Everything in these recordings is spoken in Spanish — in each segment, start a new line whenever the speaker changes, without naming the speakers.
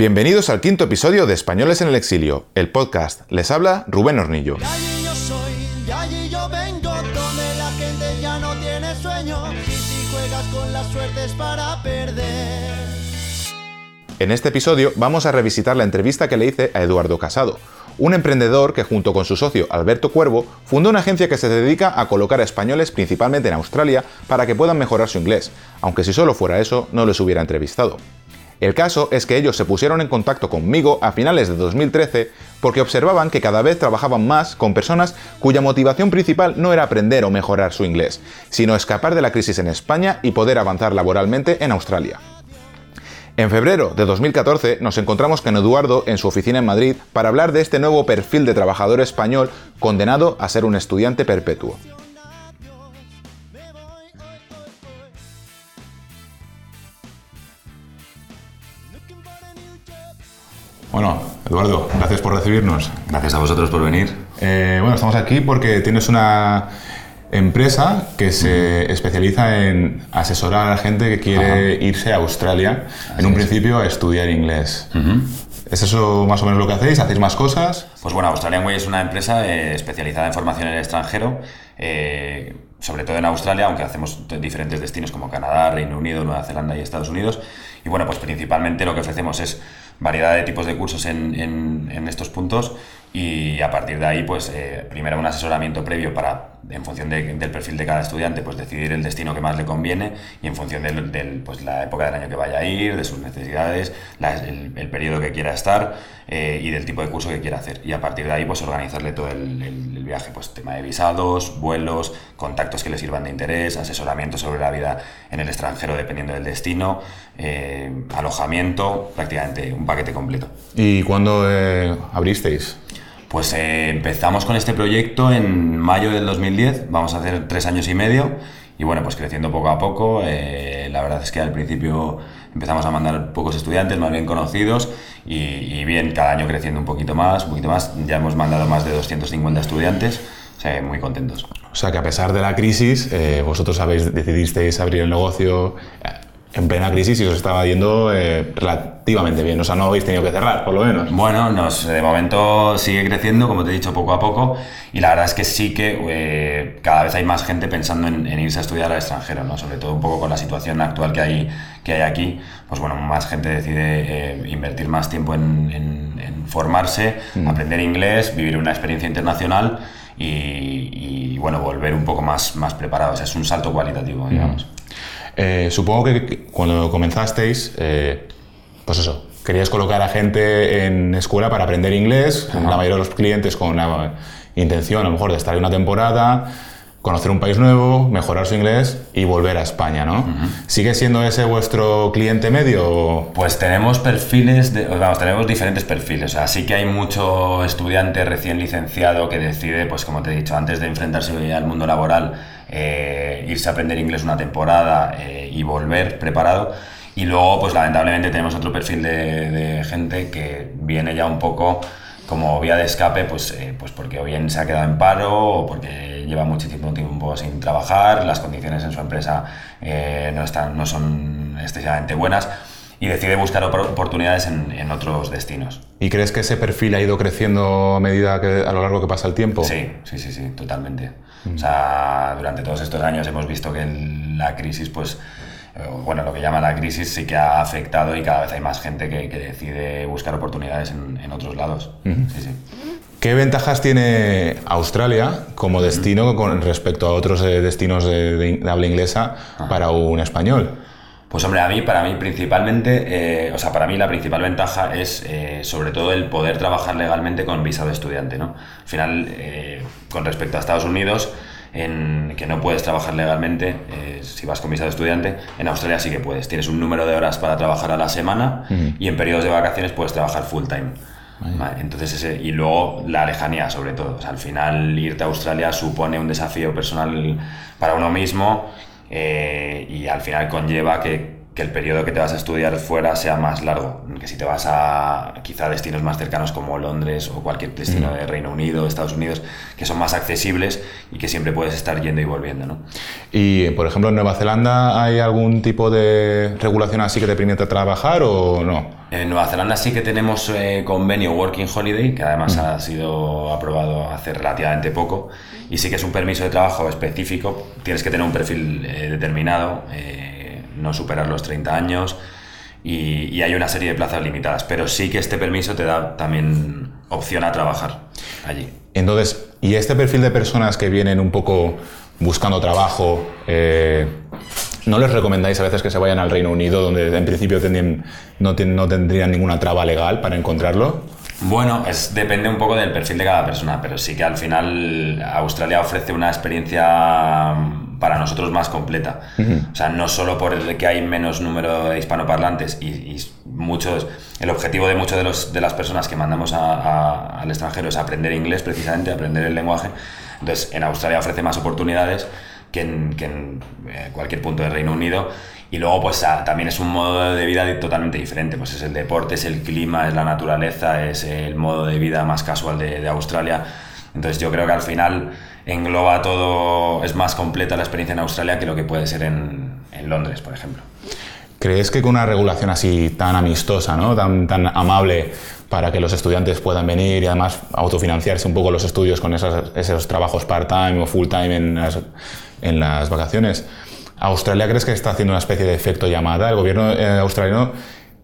Bienvenidos al quinto episodio de Españoles en el Exilio, el podcast. Les habla Rubén Hornillo.
De allí yo soy, de allí yo vengo, donde la gente ya no tiene sueño. Y si juegas con la suerte es para perder.
En este episodio vamos a revisitar la entrevista que le hice a Eduardo Casado, un emprendedor que junto con su socio Alberto Cuervo fundó una agencia que se dedica a colocar a españoles principalmente en Australia para que puedan mejorar su inglés, aunque si solo fuera eso no les hubiera entrevistado. El caso es que ellos se pusieron en contacto conmigo a finales de 2013 porque observaban que cada vez trabajaban más con personas cuya motivación principal no era aprender o mejorar su inglés, sino escapar de la crisis en España y poder avanzar laboralmente en Australia. En febrero de 2014 nos encontramos con Eduardo en su oficina en Madrid para hablar de este nuevo perfil de trabajador español condenado a ser un estudiante perpetuo. Bueno, Eduardo, gracias por recibirnos.
Gracias a vosotros por venir.
Eh, bueno, estamos aquí porque tienes una empresa que se especializa en asesorar a la gente que quiere irse a Australia, en un
es.
principio a estudiar inglés. ¿Es eso más o menos lo que hacéis? ¿Hacéis más cosas?
Pues bueno, Australian Way es una empresa eh, especializada en formación en el extranjero, eh, sobre todo en Australia, aunque hacemos diferentes destinos como Canadá, Reino Unido, Nueva Zelanda y Estados Unidos. Y bueno, pues principalmente lo que ofrecemos es variedad de tipos de cursos en- en estos puntos y a partir de ahí, pues eh, primero un asesoramiento previo para, en función de- del perfil de cada estudiante, pues decidir el destino que más le conviene y en función del, del, pues, la época del año que vaya a ir, de sus necesidades, la- el, el periodo que quiera estar eh, y del tipo de curso que quiera hacer. Y a partir de ahí, pues organizarle todo el, el- el viaje, pues tema de visados, vuelos, contactos que le sirvan de interés, asesoramiento sobre la vida en el extranjero dependiendo del destino, eh, alojamiento, prácticamente un paquete completo.
¿Y cuándo eh, abristeis?
Pues eh, empezamos con este proyecto en mayo del 2010, vamos a hacer tres años y medio y bueno, pues creciendo poco a poco. eh, la verdad es que al principio empezamos a mandar pocos estudiantes, más bien conocidos y, bien, cada año creciendo un poquito más, un poquito más. Ya hemos mandado más de 250 estudiantes, o sea, muy contentos.
O sea que a pesar de la crisis, eh, vosotros habéis, decidisteis abrir el negocio en plena crisis y os estaba yendo eh, relativamente bien. O sea, no habéis tenido que cerrar, por lo menos.
Bueno, nos, de momento sigue creciendo, como te he dicho, poco a poco. Y la verdad es que sí que eh, cada vez hay más gente pensando en, en irse a estudiar al extranjero, ¿no? Sobre todo un poco con la situación actual que hay, que hay aquí. Pues bueno, más gente decide eh, invertir más tiempo en, en- en formarse, aprender inglés, vivir una experiencia internacional y, y, bueno, volver un poco más, más preparados. Es un salto cualitativo, digamos.
Eh, supongo que cuando comenzasteis, eh, pues eso, queríais colocar a gente en escuela para aprender inglés, la mayoría de los clientes con la intención a lo mejor de estar ahí una temporada, conocer un país nuevo, mejorar su inglés y volver a España, ¿no? ¿Sigue siendo ese vuestro cliente medio?
Pues tenemos perfiles, de, vamos, tenemos diferentes perfiles. O sea, sí que hay mucho estudiante recién licenciado que decide, pues como te he dicho, antes de enfrentarse al mundo laboral, eh, irse a aprender inglés una temporada eh, y volver preparado. Y luego, pues lamentablemente tenemos otro perfil de, de gente que viene ya un poco como vía de escape, pues, eh, pues porque o bien se ha quedado en paro o porque lleva muchísimo tiempo sin trabajar, las condiciones en su empresa eh, no, están, no son excesivamente buenas y decide buscar opor- oportunidades en, en otros destinos.
¿Y crees que ese perfil ha ido creciendo a medida que a lo largo que pasa el tiempo?
Sí, sí, sí, sí, totalmente. O sea, durante todos estos años hemos visto que el- la crisis, pues, bueno, lo que llama la crisis sí que ha afectado y cada vez hay más gente que, que decide buscar oportunidades en, en otros lados. Sí, sí.
¿Qué ventajas tiene Australia como destino con respecto a otros eh, destinos de, de- de habla inglesa para un español?
Pues hombre, a mí, para mí principalmente, eh, o sea, para mí la principal ventaja es eh, sobre todo el poder trabajar legalmente con visa de estudiante, ¿no? Al final, eh, con respecto a Estados Unidos, en que no puedes trabajar legalmente eh, si vas con visa de estudiante, en Australia sí que puedes. Tienes un número de horas para trabajar a la semana y en periodos de vacaciones puedes trabajar full time. Vale, entonces ese, y luego la lejanía sobre todo. O sea, al final irte a Australia supone un desafío personal para uno mismo eh, y al final conlleva que, que el periodo que te vas a estudiar fuera sea más largo, que si te vas a quizá destinos más cercanos como Londres o cualquier destino de Reino Unido, Estados Unidos, que son más accesibles y que siempre puedes estar yendo y volviendo. ¿no?
Y, por ejemplo, en Nueva Zelanda hay algún tipo de regulación así que te permite trabajar o no?
En Nueva Zelanda sí que tenemos eh, convenio Working Holiday, que además ha sido aprobado hace relativamente poco, y sí que es un permiso de trabajo específico, tienes que tener un perfil eh, determinado. Eh, no superar los 30 años y, hay una serie de plazas limitadas, pero sí que este permiso te da también opción a trabajar allí.
Entonces, ¿y este perfil de personas que vienen un poco buscando trabajo, eh, ¿no les recomendáis a veces que se vayan al Reino Unido, donde en principio no, no tendrían ninguna traba legal para encontrarlo?
Bueno, es, depende un poco del perfil de cada persona, pero sí que al final Australia ofrece una experiencia para nosotros más completa. O sea, no solo por el que hay menos número de hispanoparlantes y, muchos, el objetivo de muchas de, los, de las personas que mandamos al extranjero es aprender inglés precisamente, aprender el lenguaje. Entonces, en Australia ofrece más oportunidades que en, eh, cualquier punto del Reino Unido. Y luego, pues también es un modo de vida totalmente diferente. Pues es el deporte, es el clima, es la naturaleza, es el modo de vida más casual de, de Australia. Entonces, yo creo que al final engloba todo, es más completa la experiencia en Australia que lo que puede ser en, en Londres, por ejemplo.
¿Crees que con una regulación así tan amistosa, ¿no? tan, tan amable para que los estudiantes puedan venir y además autofinanciarse un poco los estudios con esos, esos trabajos part-time o full-time en las, en las vacaciones, ¿Australia crees que está haciendo una especie de efecto llamada? ¿El gobierno eh, australiano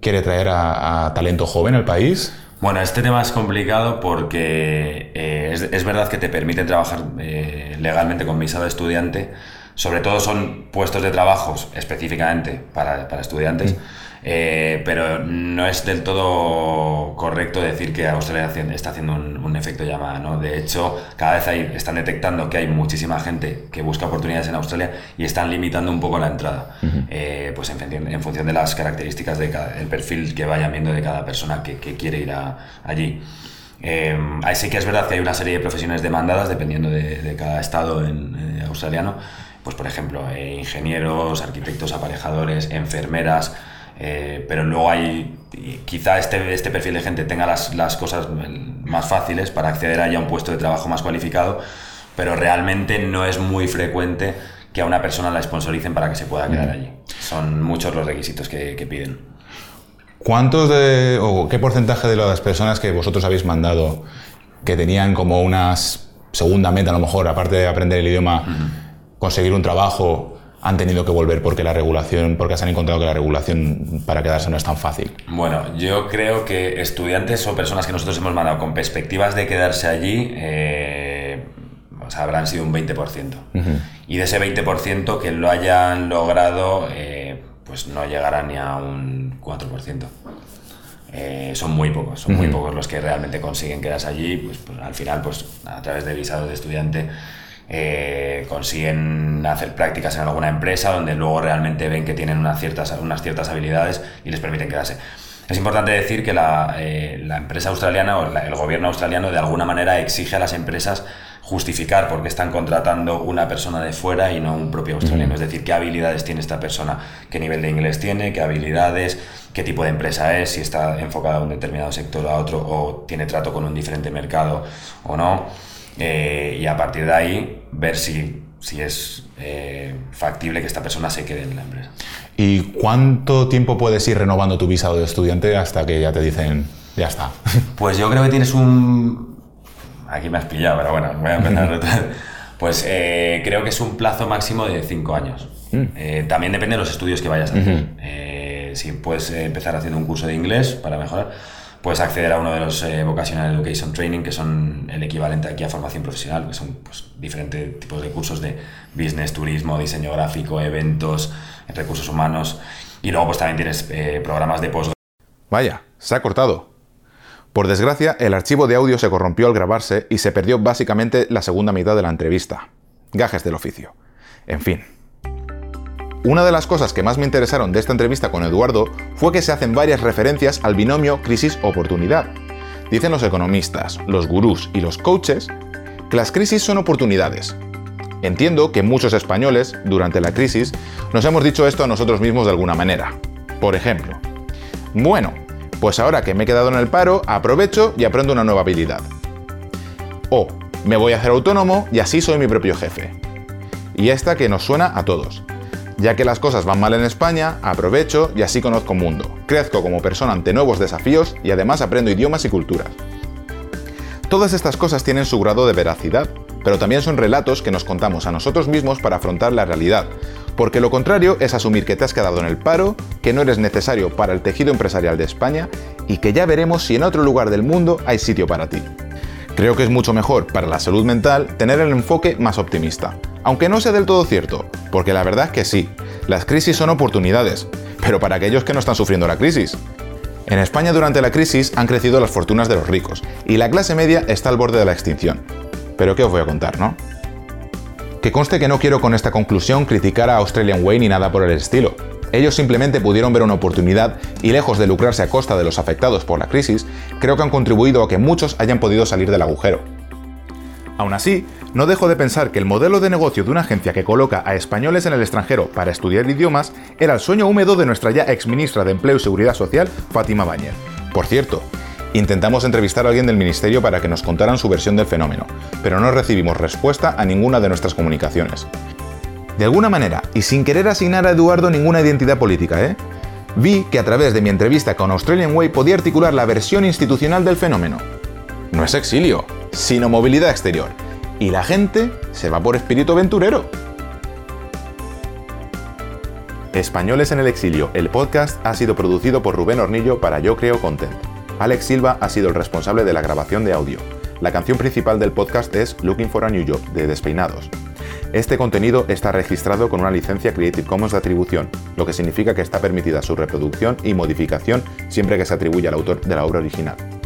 quiere traer a, talento joven al país?
Bueno, este tema es complicado porque eh, es, verdad que te permiten trabajar eh, legalmente con visado de estudiante. Sobre todo son puestos de trabajo específicamente para, estudiantes. Eh, pero no es del todo correcto decir que Australia está haciendo un, efecto llamada. ¿no? De hecho, cada vez hay, están detectando que hay muchísima gente que busca oportunidades en Australia y están limitando un poco la entrada, eh, pues en, función de las características del perfil que vayan viendo de cada persona que, quiere ir allí. Eh, sí que es verdad que hay una serie de profesiones demandadas dependiendo de, cada estado en, australiano. Pues, por ejemplo, ingenieros, arquitectos, aparejadores, enfermeras, eh, pero luego hay, quizá este, este perfil de gente tenga las, las cosas más fáciles para acceder a un puesto de trabajo más cualificado, pero realmente no es muy frecuente que a una persona la sponsoricen para que se pueda quedar mm. allí. Son muchos los requisitos que, que piden.
¿Cuántos de, o qué porcentaje de las personas que vosotros habéis mandado que tenían como una segunda meta, a lo mejor, aparte de aprender el idioma, conseguir un trabajo, han tenido que volver porque la regulación, porque se han encontrado que la regulación para quedarse no es tan fácil?
Bueno, yo creo que estudiantes o personas que nosotros hemos mandado con perspectivas de quedarse allí, eh, habrán sido un 20%. Y de ese 20% que lo hayan logrado, eh, pues no llegará ni a un 4%. Eh, son muy pocos, son muy pocos los que realmente consiguen quedarse allí, pues, pues, al final, pues a través de visado de estudiante eh, consiguen hacer prácticas en alguna empresa donde luego realmente ven que tienen unas ciertas, unas ciertas habilidades y les permiten quedarse. Es importante decir que la, eh, empresa australiana o el gobierno australiano de alguna manera exige a las empresas justificar por qué están contratando una persona de fuera y no un propio australiano. Es decir, qué habilidades tiene esta persona, qué nivel de inglés tiene, qué habilidades, qué tipo de empresa es, si está enfocada a un determinado sector o a otro o tiene trato con un diferente mercado o no. Eh, y a partir de ahí ver si, si es eh, factible que esta persona se quede en la empresa.
¿Y cuánto tiempo puedes ir renovando tu visado de estudiante hasta que ya te dicen, ya está?
Pues yo creo que tienes un... Aquí me has pillado, pero bueno, voy a empezar Pues eh, creo que es un plazo máximo de cinco años. Mm. también depende de los estudios que vayas a hacer. si puedes empezar haciendo un curso de inglés para mejorar, puedes acceder a uno de los eh, Vocational Education Training, que son el equivalente aquí a formación profesional, que son pues, diferentes tipos de cursos de business, turismo, diseño gráfico, eventos, recursos humanos. Y luego pues también tienes eh, programas de post.
Vaya, se ha cortado. Por desgracia, el archivo de audio se corrompió al grabarse y se perdió básicamente la segunda mitad de la entrevista. Gajes del oficio. En fin. Una de las cosas que más me interesaron de esta entrevista con Eduardo fue que se hacen varias referencias al binomio crisis-oportunidad. Dicen los economistas, los gurús y los coaches que las crisis son oportunidades. Entiendo que muchos españoles, durante la crisis, nos hemos dicho esto a nosotros mismos de alguna manera. Por ejemplo, bueno, pues ahora que me he quedado en el paro, aprovecho y aprendo una nueva habilidad. O me voy a hacer autónomo y así soy mi propio jefe. Y esta que nos suena a todos. Ya que las cosas van mal en España, aprovecho y así conozco un mundo. Crezco como persona ante nuevos desafíos y además aprendo idiomas y culturas. Todas estas cosas tienen su grado de veracidad, pero también son relatos que nos contamos a nosotros mismos para afrontar la realidad, porque lo contrario es asumir que te has quedado en el paro, que no eres necesario para el tejido empresarial de España y que ya veremos si en otro lugar del mundo hay sitio para ti. Creo que es mucho mejor para la salud mental tener el enfoque más optimista, aunque no sea del todo cierto, porque la verdad es que sí, las crisis son oportunidades, pero para aquellos que no están sufriendo la crisis. En España durante la crisis han crecido las fortunas de los ricos y la clase media está al borde de la extinción. Pero ¿qué os voy a contar, no? Que conste que no quiero con esta conclusión criticar a Australian Way ni nada por el estilo. Ellos simplemente pudieron ver una oportunidad y lejos de lucrarse a costa de los afectados por la crisis, creo que han contribuido a que muchos hayan podido salir del agujero. Aún así, no dejo de pensar que el modelo de negocio de una agencia que coloca a españoles en el extranjero para estudiar idiomas era el sueño húmedo de nuestra ya ex ministra de Empleo y Seguridad Social, Fátima Báñez. Por cierto, intentamos entrevistar a alguien del ministerio para que nos contaran su versión del fenómeno, pero no recibimos respuesta a ninguna de nuestras comunicaciones. De alguna manera, y sin querer asignar a Eduardo ninguna identidad política, ¿eh? Vi que a través de mi entrevista con Australian Way podía articular la versión institucional del fenómeno. No es exilio, sino movilidad exterior. Y la gente se va por espíritu aventurero. Españoles en el exilio, el podcast ha sido producido por Rubén Hornillo para Yo Creo Content. Alex Silva ha sido el responsable de la grabación de audio. La canción principal del podcast es Looking for a New Job de Despeinados. Este contenido está registrado con una licencia Creative Commons de atribución, lo que significa que está permitida su reproducción y modificación siempre que se atribuya al autor de la obra original.